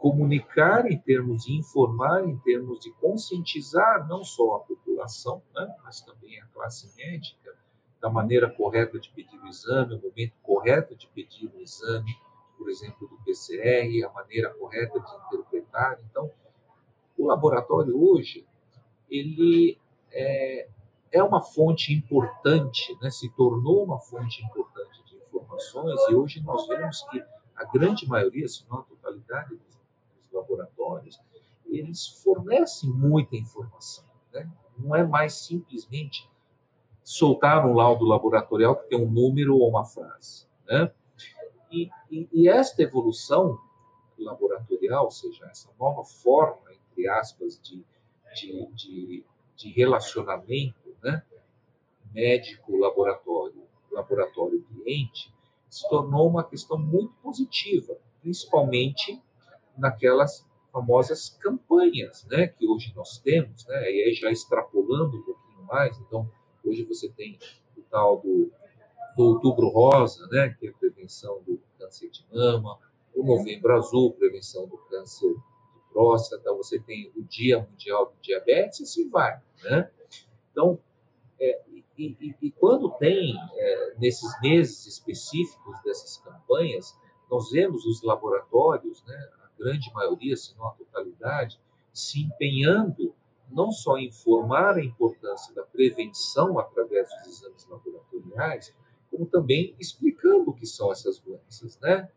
comunicar, em termos de informar, em termos de conscientizar não só a população, né? mas também a classe médica, da maneira correta de pedir o exame, o momento correto de pedir o exame, por exemplo, do PCR, a maneira correta de interpretar. Então, o laboratório hoje, ele é, é uma fonte importante, né? se tornou uma fonte importante de informações, e hoje nós vemos que a grande maioria, se não a totalidade dos, laboratórios, eles fornecem muita informação. Né? Não é mais simplesmente soltar um laudo laboratorial que tem um número ou uma frase. Né? E, e, e esta evolução laboratorial, ou seja, essa nova forma, entre aspas, de, de, de, de relacionamento né, médico-laboratório, laboratório-cliente, se tornou uma questão muito positiva, principalmente naquelas famosas campanhas né, que hoje nós temos, né, e aí já extrapolando um pouquinho mais, então hoje você tem o tal do do Outubro Rosa, né, que é a prevenção do câncer de mama, o Novembro Azul, prevenção do câncer de próstata, você tem o Dia Mundial do Diabetes, e assim vai. Né? Então, é, e, e, e, quando tem, é, nesses meses específicos dessas campanhas, nós vemos os laboratórios, né, grande maioria, se não a totalidade, se empenhando não só em informar a importância da prevenção através dos exames laboratoriais, como também explicando o que são essas doenças, né?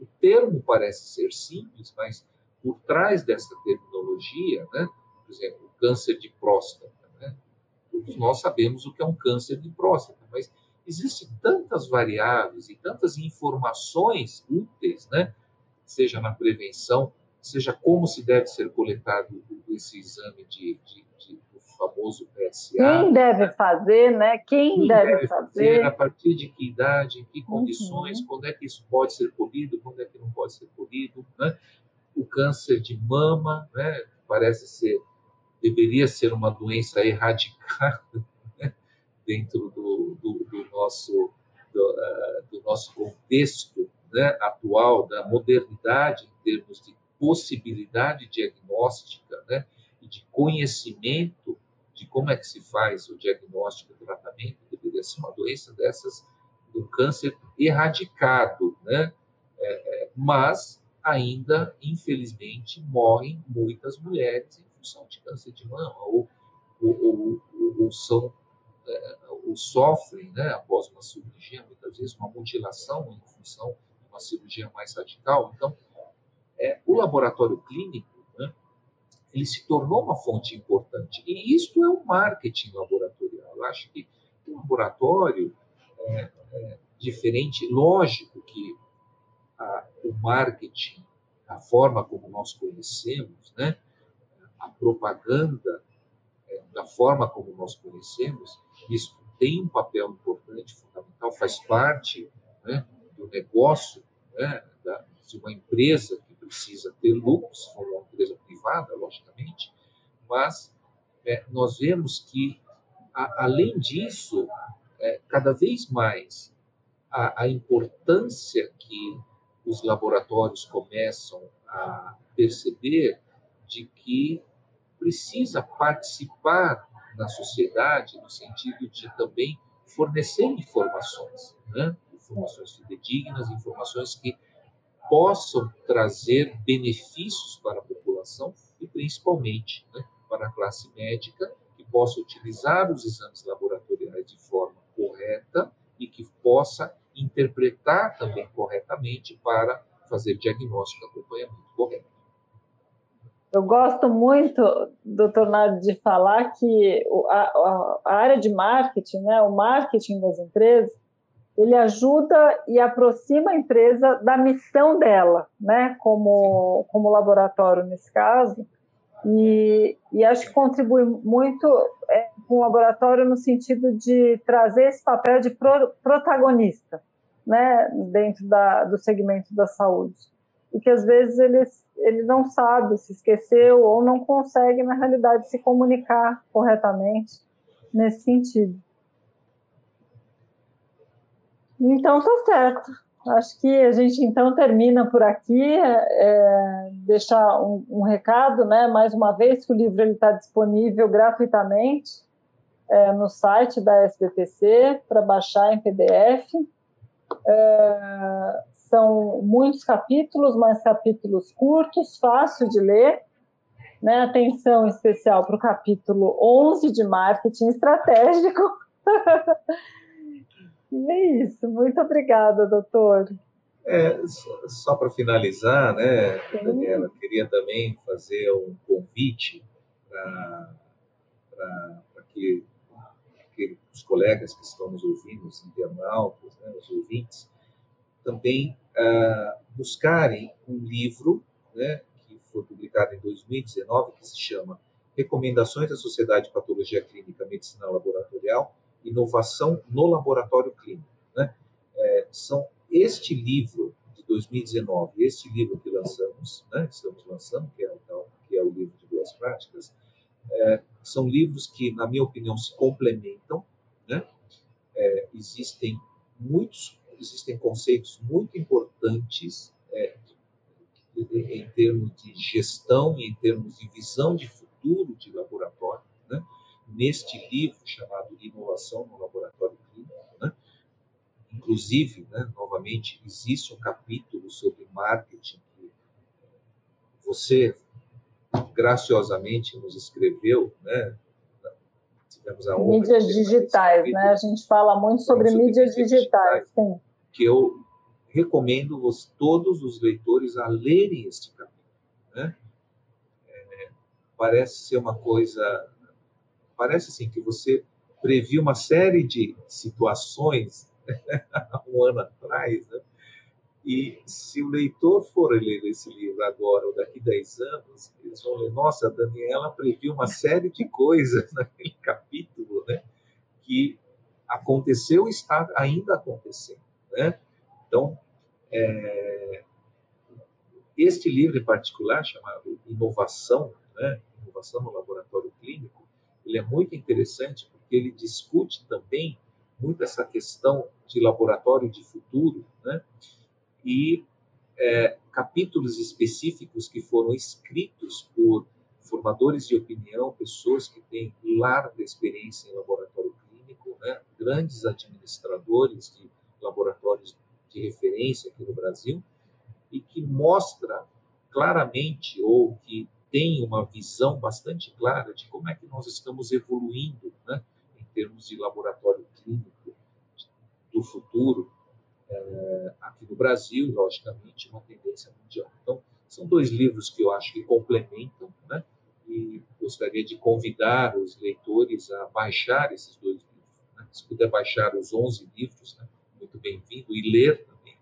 O termo parece ser simples, mas por trás dessa terminologia, né? Por exemplo, câncer de próstata, né? Todos nós sabemos o que é um câncer de próstata, mas existem tantas variáveis e tantas informações úteis, né? Seja na prevenção, seja como se deve ser coletado esse exame de, de, de famoso PSA. Quem deve fazer, né? Quem, Quem deve, deve fazer? fazer? A partir de que idade, em que condições, uhum. quando é que isso pode ser colhido, quando é que não pode ser colhido, né? O câncer de mama, né? Parece ser, deveria ser uma doença erradicada né? dentro do, do, do nosso do, uh, do, nosso contexto né? atual da modernidade em termos de possibilidade diagnóstica, né? e de conhecimento de como é que se faz o diagnóstico e o tratamento, deveria ser uma doença dessas, um câncer erradicado, né? É, é, mas ainda, infelizmente, morrem muitas mulheres em função de câncer de mama, ou, ou, ou, ou são, é, ou sofrem, né, após uma cirurgia, muitas vezes, uma mutilação em função uma cirurgia mais radical. Então, é, o laboratório clínico ele se tornou uma fonte importante. E isto é o um marketing laboratorial. Eu acho que o laboratório é, é diferente, lógico que a, o marketing, a forma como nós conhecemos, né, a propaganda, é, da forma como nós conhecemos, isso tem um papel importante, fundamental, faz parte né, do negócio né, da, de uma empresa precisa ter lucros, se for uma empresa privada, logicamente, mas é, nós vemos que, a, além disso, é, cada vez mais a, a importância que os laboratórios começam a perceber de que precisa participar na sociedade no sentido de também fornecer informações, né? Informações fidedignas, informações que possam trazer benefícios para a população e principalmente né, para a classe médica que possa utilizar os exames laboratoriais de forma correta e que possa interpretar também corretamente para fazer diagnóstico e acompanhamento correto. Eu gosto muito, doutor Nádio, de falar que a, a, área de marketing, né, o marketing das empresas, ele ajuda e aproxima a empresa da missão dela, né, como, como laboratório nesse caso, e, e acho que contribui muito é, com o laboratório no sentido de trazer esse papel de pro, protagonista, né, dentro da, do segmento da saúde, e que às vezes eles ele não sabe, se esqueceu ou não consegue, na realidade, se comunicar corretamente nesse sentido. Então, tá certo. Acho que a gente então termina por aqui. É, deixar um, um, recado, né? Mais uma vez que o livro está disponível gratuitamente é, no site da SBPC para baixar em PDF. É, são muitos capítulos, mas capítulos curtos, fácil de ler. Né? Atenção especial para o capítulo 11 de marketing estratégico. e é isso. Muito obrigada, doutor. É, só para finalizar, né, Daniela, queria também fazer um convite para que, que, os colegas que estão nos ouvindo, os internautas, né, os ouvintes, também uh, buscarem um livro né, que foi publicado em 2019, que se chama Recomendações da Sociedade de Patologia Clínica Medicina Laboratorial, Inovação no Laboratório Clínico. Né? É, são este livro de 2019, este livro que lançamos, né, estamos lançando, que é, que é o livro de boas práticas, é, são livros que, na minha opinião, se complementam. Né? É, existem muitos existem conceitos muito importantes é, em termos de gestão em termos de visão de futuro de laboratório, né? neste livro chamado Inovação no Laboratório Clínico. Né? Inclusive, né, novamente, existe um capítulo sobre marketing que você graciosamente nos escreveu, né? Tivemos a mídias digitais, né? A gente fala muito sobre, sobre mídias, mídias digitais, digitais, que eu recomendo os, todos os leitores a lerem este capítulo. Né? É, parece ser uma coisa, parece assim que você previu uma série de situações um ano atrás, né? E se o leitor for ler esse livro agora ou daqui a 10 anos, eles vão ler, nossa, a Daniela previu uma série de coisas naquele capítulo, né? Que aconteceu e está ainda acontecendo. Né? Então, é, este livro em particular, chamado Inovação, né? Inovação no Laboratório Clínico, ele é muito interessante porque ele discute também muito essa questão de laboratório de futuro, né? E é, capítulos específicos que foram escritos por formadores de opinião, pessoas que têm larga experiência em laboratório clínico, né? grandes administradores de laboratórios de referência aqui no Brasil, e que mostra claramente, ou que tem uma visão bastante clara de como é que nós estamos evoluindo né, termos de laboratório clínico do futuro, é, aqui no Brasil, logicamente, uma tendência mundial. Então, são dois livros que eu acho que complementam, né, e gostaria de convidar os leitores a baixar esses dois livros. Né, se puder baixar os 11 livros, né, muito bem-vindo e ler também né?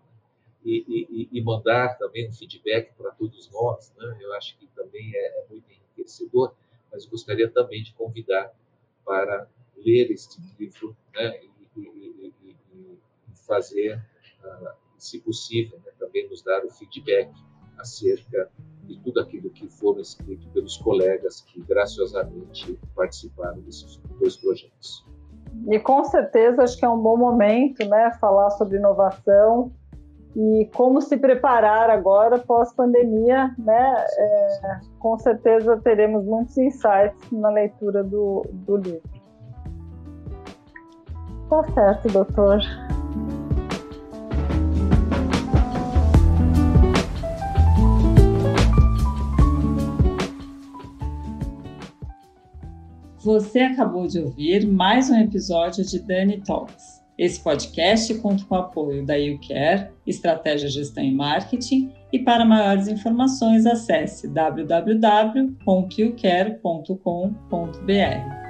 e, e, e, mandar também um feedback para todos nós. Né? Eu acho que também é, é, muito enriquecedor, mas gostaria também de convidar para ler este livro né? e, e, fazer, uh, se possível, né? também nos dar o feedback acerca de tudo aquilo que foram escrito pelos colegas que graciosamente participaram desses dois projetos. E com certeza acho que é um bom momento, né, falar sobre inovação e como se preparar agora pós-pandemia, né? É, com certeza teremos muitos insights na leitura do, do livro. Tá certo, doutor. Você acabou de ouvir mais um episódio de Dani Talks. Esse podcast conta com o apoio da YouCare, Estratégia, Gestão e Marketing, e para maiores informações acesse www.youcare.com.br.